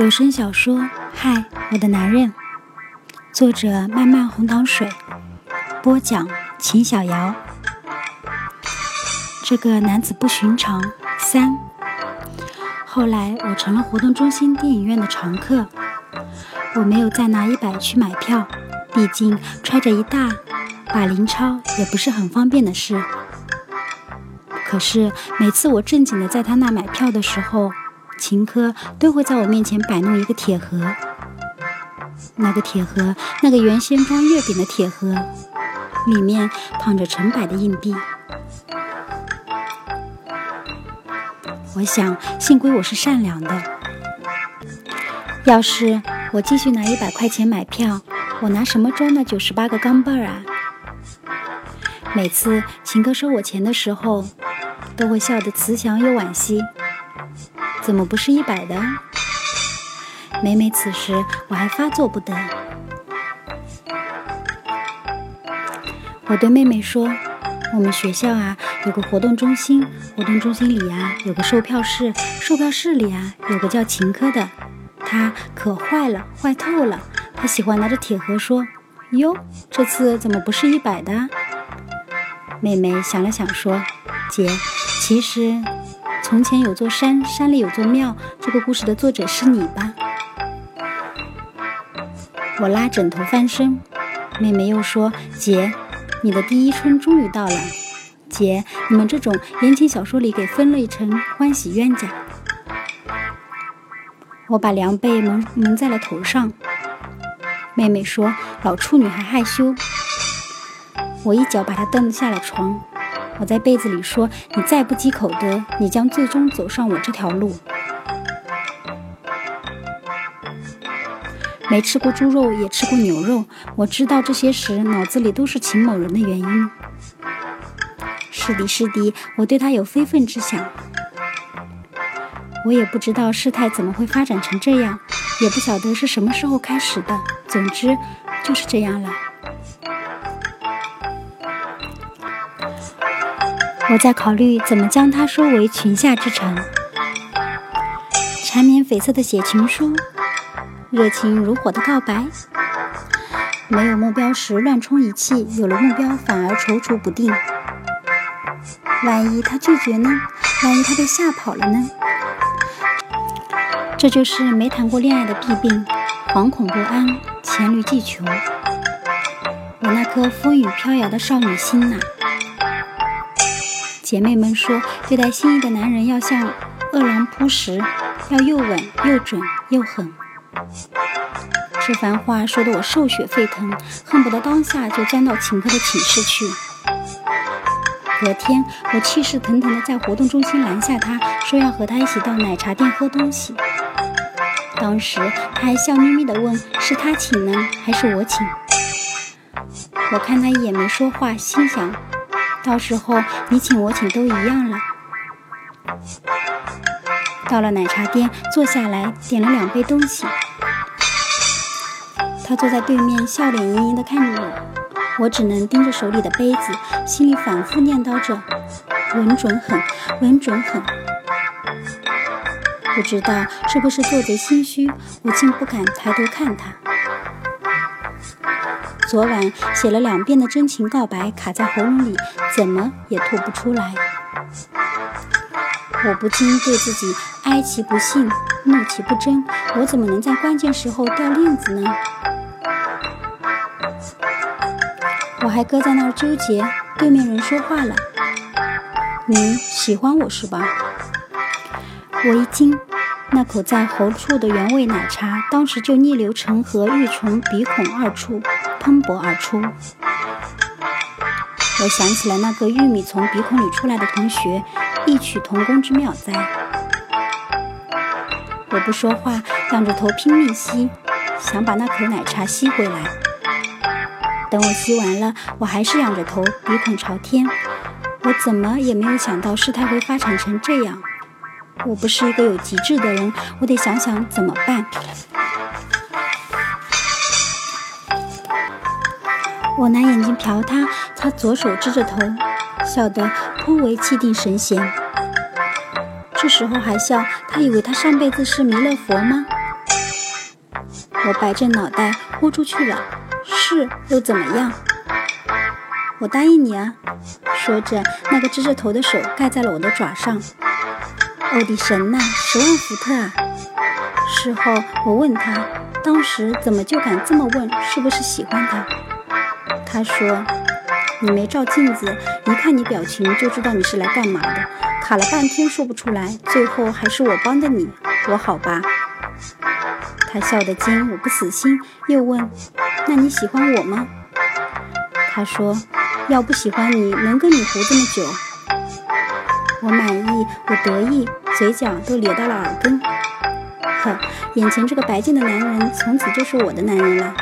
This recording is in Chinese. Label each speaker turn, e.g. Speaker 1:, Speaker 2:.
Speaker 1: 有声小说《嗨，我的男人》，作者：漫漫红糖水，播讲：秦小瑶。这个男子不寻常三。后来我成了活动中心电影院的常客，我没有再拿一百去买票，毕竟揣着一大把零钞也不是很方便的事。可是每次我正经的在他那买票的时候，秦科都会在我面前摆弄一个铁盒，那个铁盒，那个原先装月饼的铁盒，里面躺着成百的硬币。我想，幸亏我是善良的。要是我继续拿一百块钱买票，我拿什么装那九十八个钢镚儿啊？每次秦哥收我钱的时候，都会笑得慈祥又惋惜。怎么不是一百的？每每此时，我还发作不得。我对妹妹说：“我们学校啊，有个活动中心，活动中心里啊，有个售票室，售票室里啊，有个叫秦科的，他可坏了，坏透了。他喜欢拿着铁盒说：‘哟，这次怎么不是一百的？’妹妹想了想说：‘姐，其实……’”从前有座山，山里有座庙。这个故事的作者是你吧？我拉枕头翻身，妹妹又说：“姐，你的第一春终于到了。姐，你们这种言情小说里给分类成欢喜冤家。”我把凉被蒙蒙在了头上。妹妹说：“老处女还害羞。”我一脚把她蹬下了床。我在被子里说：“你再不积口德，你将最终走上我这条路。”没吃过猪肉，也吃过牛肉。我知道这些时，脑子里都是秦某人的原因。是的，是的，我对他有非分之想。我也不知道事态怎么会发展成这样，也不晓得是什么时候开始的。总之，就是这样了。我在考虑怎么将它收为裙下之臣，缠绵悱恻的写情书，热情如火的告白。没有目标时乱充一气，有了目标反而踌躇不定。万一他拒绝呢？万一他被吓跑了呢？这就是没谈过恋爱的弊病：惶恐不安，黔驴技穷。我那颗风雨飘摇的少女心呐！姐妹们说，对待心仪的男人要像饿狼扑食，要又稳又准又狠。这番话说得我兽血沸腾，恨不得当下就钻到秦科的寝室去。隔天，我气势腾腾地在活动中心拦下他，说要和他一起到奶茶店喝东西。当时他还笑眯眯地问：“是他请呢，还是我请？”我看他一眼没说话，心想。到时候你请我请都一样了。到了奶茶店，坐下来点了两杯东西。他坐在对面，笑脸盈盈地看着我，我只能盯着手里的杯子，心里反复念叨着：“稳准狠，稳准狠。”不知道是不是做贼心虚，我竟不敢抬头看他。昨晚写了两遍的真情告白卡在喉咙里，怎么也吐不出来。我不禁对自己哀其不幸，怒其不争。我怎么能在关键时候掉链子呢？我还搁在那儿纠结。对面人说话了：“你喜欢我是吧？”我一惊，那口在喉处的原味奶茶，当时就逆流成河，欲从鼻孔二处。喷薄而出，我想起了那个玉米从鼻孔里出来的同学，异曲同工之妙哉。我不说话，仰着头拼命吸，想把那口奶茶吸回来。等我吸完了，我还是仰着头，鼻孔朝天。我怎么也没有想到事态会发展成这样。我不是一个有极致的人，我得想想怎么办。我拿眼睛瞟他，他左手支着头，笑得颇为气定神闲。这时候还笑，他以为他上辈子是弥勒佛吗？我摆正脑袋豁出去了。是又怎么样？我答应你啊！说着，那个支着头的手盖在了我的爪上。欧迪神呐，十万伏特啊！事后我问他，当时怎么就敢这么问？是不是喜欢他？他说：“你没照镜子，一看你表情就知道你是来干嘛的。卡了半天说不出来，最后还是我帮的你，我好吧？”他笑得精，我不死心，又问：“那你喜欢我吗？”他说：“要不喜欢你，能跟你活这么久？”我满意，我得意，嘴角都咧到了耳根。呵，眼前这个白净的男人，从此就是我的男人了。